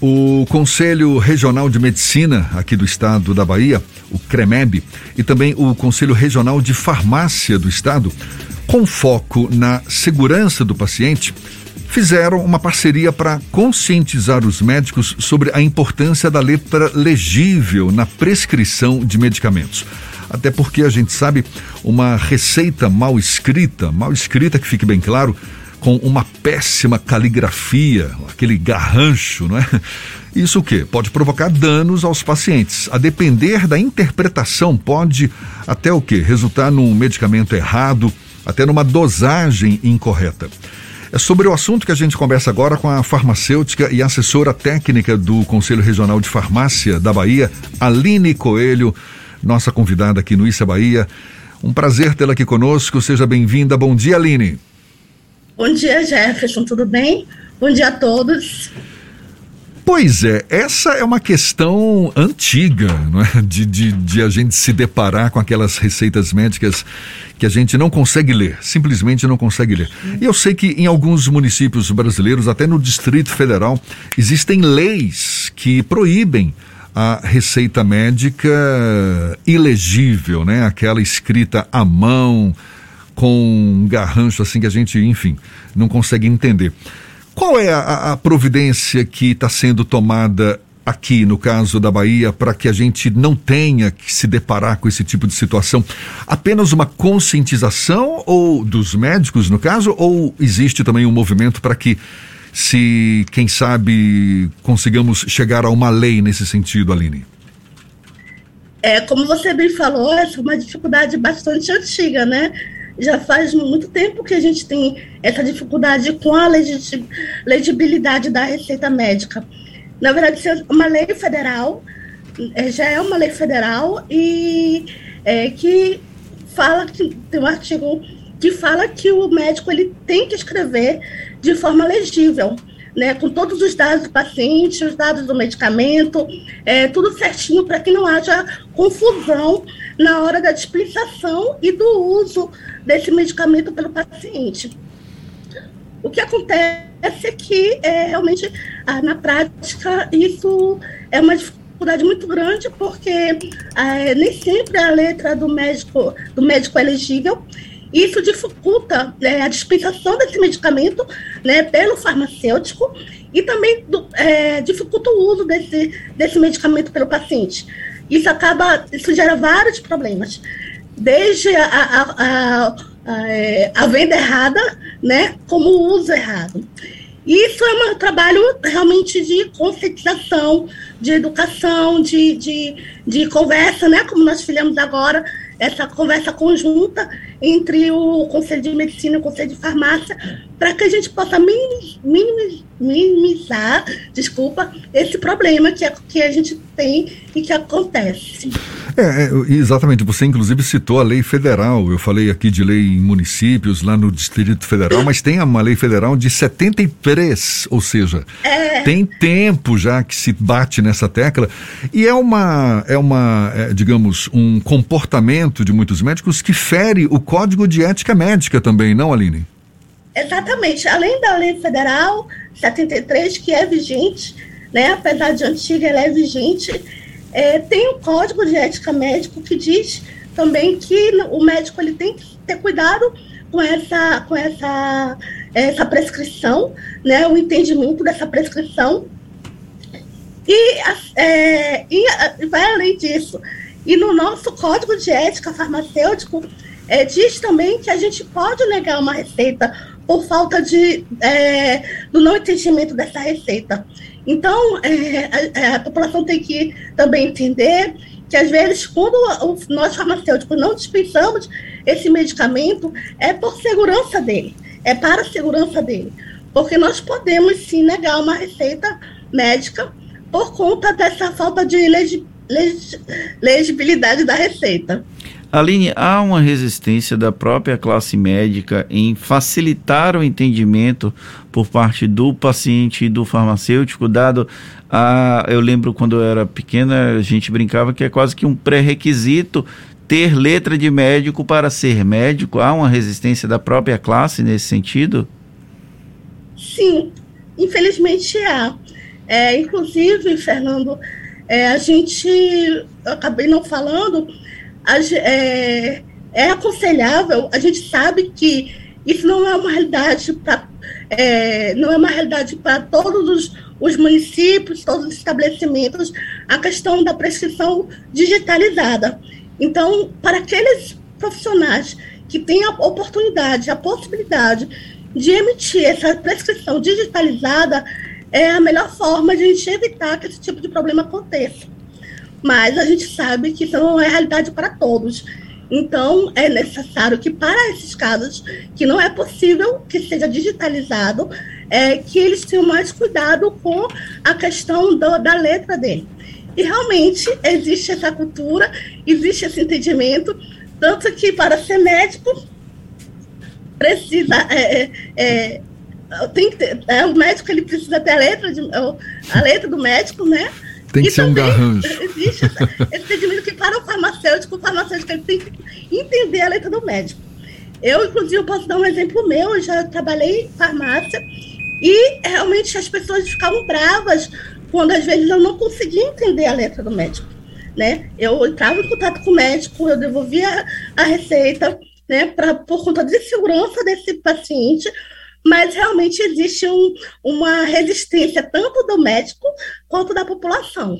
O Conselho Regional de Medicina aqui do estado da Bahia, o CREMEB, e também o Conselho Regional de Farmácia do estado, com foco na segurança do paciente, fizeram uma parceria para conscientizar os médicos sobre a importância da letra legível na prescrição de medicamentos. Até porque a gente sabe, uma receita mal escrita, mal escrita que fique bem claro, com uma péssima caligrafia, aquele garrancho, não é? Isso o quê? Pode provocar danos aos pacientes. A depender da interpretação, pode até o quê? Resultar num medicamento errado, até numa dosagem incorreta. É sobre o assunto que a gente conversa agora com a farmacêutica e assessora técnica do Conselho Regional de Farmácia da Bahia, Aline Coelho, nossa convidada aqui no Issa Bahia. Um prazer tê-la aqui conosco. Seja bem-vinda. Bom dia, Aline. Bom dia, Jefferson, tudo bem? Bom dia a todos. Pois é, essa é uma questão antiga, não é? De, de, de, a gente se deparar com aquelas receitas médicas que a gente não consegue ler, simplesmente não consegue ler. E eu sei que em alguns municípios brasileiros, até no Distrito Federal, existem leis que proíbem a receita médica ilegível, né? Aquela escrita à mão, com um garrancho assim que a gente, enfim, não consegue entender. Qual é a, a providência que está sendo tomada aqui no caso da Bahia para que a gente não tenha que se deparar com esse tipo de situação? Apenas uma conscientização ou dos médicos no caso ou existe também um movimento para que se quem sabe consigamos chegar a uma lei nesse sentido, Aline? É, como você bem falou, essa é uma dificuldade bastante antiga, né? Já faz muito tempo que a gente tem essa dificuldade com a legibilidade da receita médica. Na verdade, é uma lei federal, é, já é uma lei federal e é, que fala que tem um artigo que fala que o médico ele tem que escrever de forma legível, né, com todos os dados do paciente, os dados do medicamento, é, tudo certinho para que não haja confusão na hora da dispensação e do uso desse medicamento pelo paciente. O que acontece é que, é, realmente, ah, na prática, isso é uma dificuldade muito grande, porque é, nem sempre a letra do médico, do médico é legível, isso dificulta né, a dispensação desse medicamento né, pelo farmacêutico e também do, é, dificulta o uso desse, desse medicamento pelo paciente. Isso acaba, isso gera vários problemas, desde a, a, a, é, a venda errada, né, como o uso errado. Isso é um trabalho realmente de conscientização, de educação, de, de, de conversa, né, como nós fizemos agora, essa conversa conjunta entre o Conselho de Medicina e o Conselho de Farmácia, para que a gente possa minimizar, minimizar, desculpa, esse problema que, é, que a gente tem e que acontece. É, é, exatamente. Você inclusive citou a lei federal. Eu falei aqui de lei em municípios lá no Distrito Federal, mas tem uma lei federal de 73, ou seja, é. tem tempo já que se bate nessa tecla e é uma, é uma, é, digamos, um comportamento de muitos médicos que fere o Código de Ética Médica também, não, Aline? Exatamente. Além da lei federal 73 que é vigente, né? Apesar de antiga, ela é vigente é, tem o um código de ética médico que diz também que o médico ele tem que ter cuidado com essa, com essa, essa prescrição, né, o entendimento dessa prescrição. E, é, e vai além disso. E no nosso código de ética farmacêutico, é, diz também que a gente pode negar uma receita por falta de, é, do não entendimento dessa receita. Então, é, a, a, população tem que também entender que, às vezes, quando nós farmacêuticos não dispensamos esse medicamento, é por segurança dele, é para a segurança dele. Porque nós podemos, sim, negar uma receita médica por conta dessa falta de legi, legi, legibilidade da receita. Aline, há uma resistência da própria classe médica em facilitar o entendimento por parte do paciente e do farmacêutico, dado a. Eu lembro quando eu era pequena, a gente brincava que é quase que um pré-requisito ter letra de médico para ser médico. Há uma resistência da própria classe nesse sentido? Sim, infelizmente há. É, inclusive, Fernando, é, a gente, eu acabei não falando, a, é, é aconselhável, a gente sabe que isso não é uma realidade para é, não é uma realidade para todos os, os, municípios, todos os estabelecimentos, a questão da prescrição digitalizada. Então, para aqueles profissionais que têm a oportunidade, a possibilidade de emitir essa prescrição digitalizada, é a melhor forma de a gente evitar que esse tipo de problema aconteça. Mas a gente sabe que isso não é realidade para todos. Então, é necessário que, para esses casos, que não é possível que seja digitalizado, é, que eles tenham mais cuidado com a questão do, da letra dele. E realmente existe essa cultura, existe esse entendimento, tanto que para ser médico precisa é, é, é tem que ter, é, o médico ele precisa ter a letra de, a letra do médico, né? Tem que e ser um garrancho. Existe essa, esse entendimento que para o farmacêutico, o farmacêutico ele tem que entender a letra do médico. Eu, inclusive, posso dar um exemplo meu, eu já trabalhei em farmácia e realmente as pessoas ficavam bravas quando às vezes eu não conseguia entender a letra do médico. Né? Eu entrava em contato com o médico, eu devolvia a receita, né, pra, por conta de segurança desse paciente, mas realmente existe um, uma resistência tanto do médico quanto da população.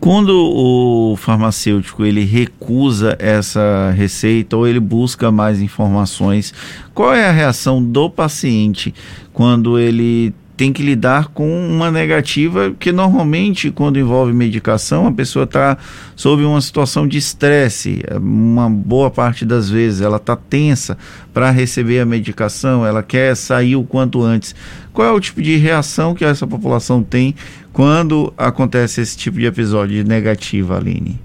Quando o farmacêutico ele recusa essa receita ou ele busca mais informações, qual é a reação do paciente quando ele tem que lidar com uma negativa que normalmente quando envolve medicação a pessoa está sob uma situação de estresse. Uma boa parte das vezes ela está tensa para receber a medicação ela quer sair o quanto antes. Qual é o tipo de reação que essa população tem quando acontece esse tipo de episódio negativo Aline?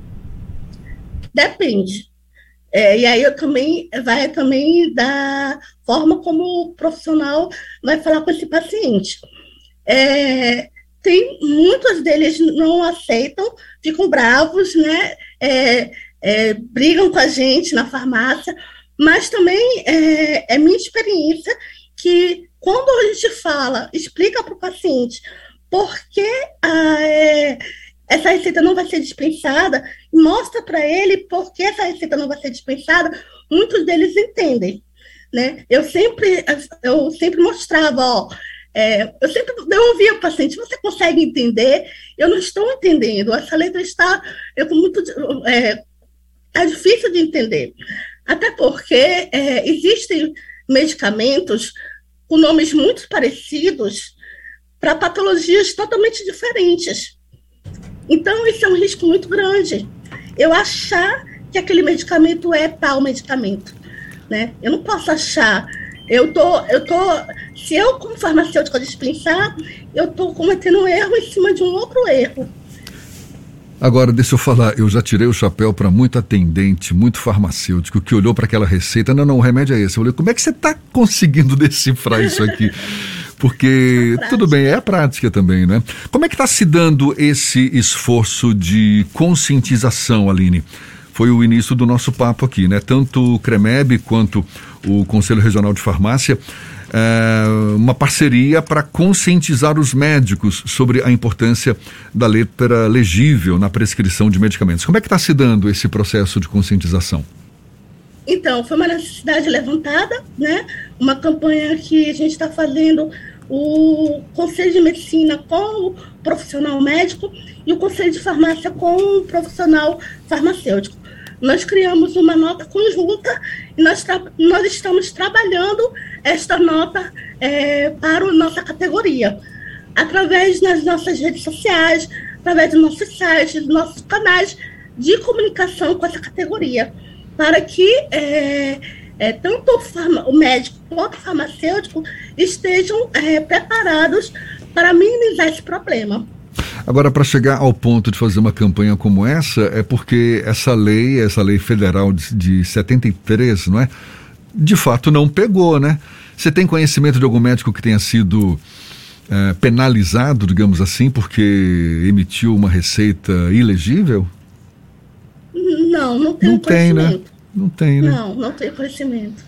Depende é, e aí eu também vai também da forma como o profissional vai falar com esse paciente. É, tem muitos deles não aceitam, ficam bravos, né? É, é, brigam com a gente na farmácia, mas também é, é minha experiência que quando a gente fala, explica para o paciente por que a, é, essa receita não vai ser dispensada, mostra para ele por que essa receita não vai ser dispensada, muitos deles entendem. Né? Eu sempre eu sempre mostrava, ó, é, eu sempre devolvia o paciente, você consegue entender? Eu não estou entendendo, essa letra está eu, muito, é, é difícil de entender. Até porque é, existem medicamentos com nomes muito parecidos para patologias totalmente diferentes. Então, isso é um risco muito grande. Eu achar que aquele medicamento é tal medicamento, né? Eu não posso achar. Eu tô, eu tô. Se eu, como farmacêutica, dispensar, eu tô cometendo um erro em cima de um outro erro. Agora, deixa eu falar, eu já tirei o chapéu para muito atendente, muito farmacêutico, que olhou para aquela receita, não, não, o remédio é esse. Eu falei, como é que você está conseguindo decifrar isso aqui? Porque é tudo bem, é a prática também, né? Como é que está se dando esse esforço de conscientização, Aline? Foi o início do nosso papo aqui, né? Tanto o CREMEB quanto o Conselho Regional de Farmácia, é, uma parceria para conscientizar os médicos sobre a importância da letra legível na prescrição de medicamentos. Como é que está se dando esse processo de conscientização? Então, foi uma necessidade levantada, né? Uma campanha que a gente está fazendo o Conselho de Medicina com o profissional médico e o Conselho de Farmácia com o profissional farmacêutico. Nós criamos uma nota conjunta e nós, nós estamos trabalhando esta nota é, para a nossa categoria, através das nossas redes sociais, através dos nossos sites, dos nossos canais de comunicação com essa categoria, para que é, é, tanto o, o, médico quanto o farmacêutico estejam é, preparados para minimizar esse problema. Agora, para chegar ao ponto de fazer uma campanha como essa, é porque essa lei, essa lei federal de, de 73, não é? De fato não pegou, né? Você tem conhecimento de algum médico que tenha sido é, penalizado, digamos assim, porque emitiu uma receita ilegível? Não, não tenho não tem, né? Não tem, né? Não, não tenho conhecimento.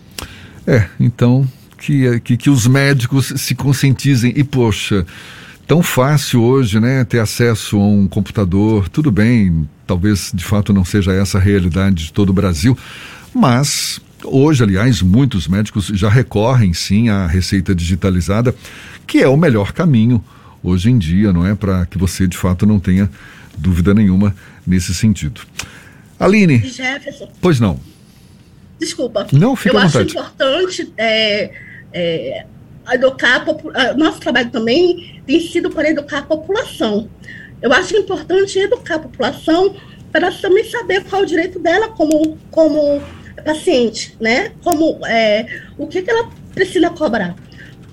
É, então que, que, que os médicos se conscientizem e, poxa, tão fácil hoje, né, ter acesso a um computador. Tudo bem, talvez de fato não seja essa a realidade de todo o Brasil, mas hoje, aliás, muitos médicos já recorrem sim à receita digitalizada, que é o melhor caminho hoje em dia, não é? Para que você de fato não tenha dúvida nenhuma nesse sentido. Aline. Jefferson. Pois não. Desculpa. Não, fica Eu acho vontade. importante é, é, educar a Nosso trabalho também tem sido para educar a população. Eu acho importante educar a população para também saber qual é o direito dela como, como paciente, né? Como, é, o que, que ela precisa cobrar.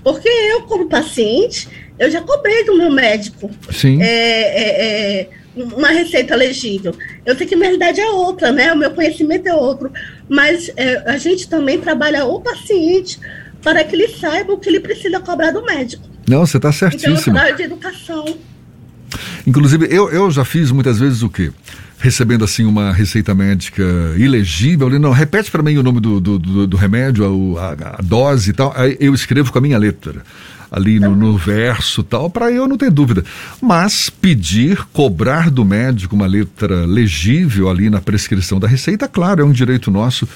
Porque eu, como paciente, eu já cobrei do meu médico Sim. é, é, é, uma receita legível. Eu sei que minha realidade é outra, né? O meu conhecimento é outro. Mas é, a gente também trabalha o paciente para que ele saiba o que ele precisa cobrar do médico. Não, você está Então, é certíssimo. de educação. Inclusive, eu, eu já fiz muitas vezes o quê? Recebendo assim uma receita médica ilegível, não, repete para mim o nome do, do, do- do remédio, a, a- a dose e tal. Aí eu escrevo com a minha letra ali no, no verso tal, para eu não ter dúvida. Mas pedir, cobrar do médico uma letra legível ali na prescrição da receita, claro, é um direito nosso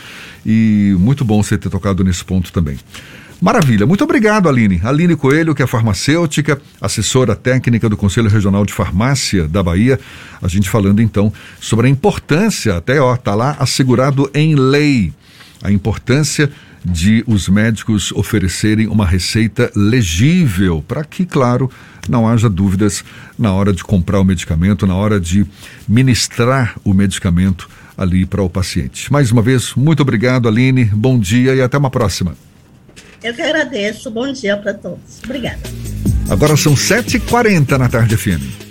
e muito bom você ter tocado nesse ponto também. Maravilha, muito obrigado, Aline. Aline Coelho, que é farmacêutica, assessora técnica do Conselho Regional de Farmácia da Bahia. A gente falando então sobre a importância, até ó, tá lá assegurado em lei, a importância de os médicos oferecerem uma receita legível, para que, claro, não haja dúvidas na hora de comprar o medicamento, na hora de ministrar o medicamento ali para o paciente. Mais uma vez, muito obrigado, Aline. Bom dia e até uma próxima. Eu que agradeço. Bom dia para todos. Obrigada. Agora são 7h40 na tarde FM.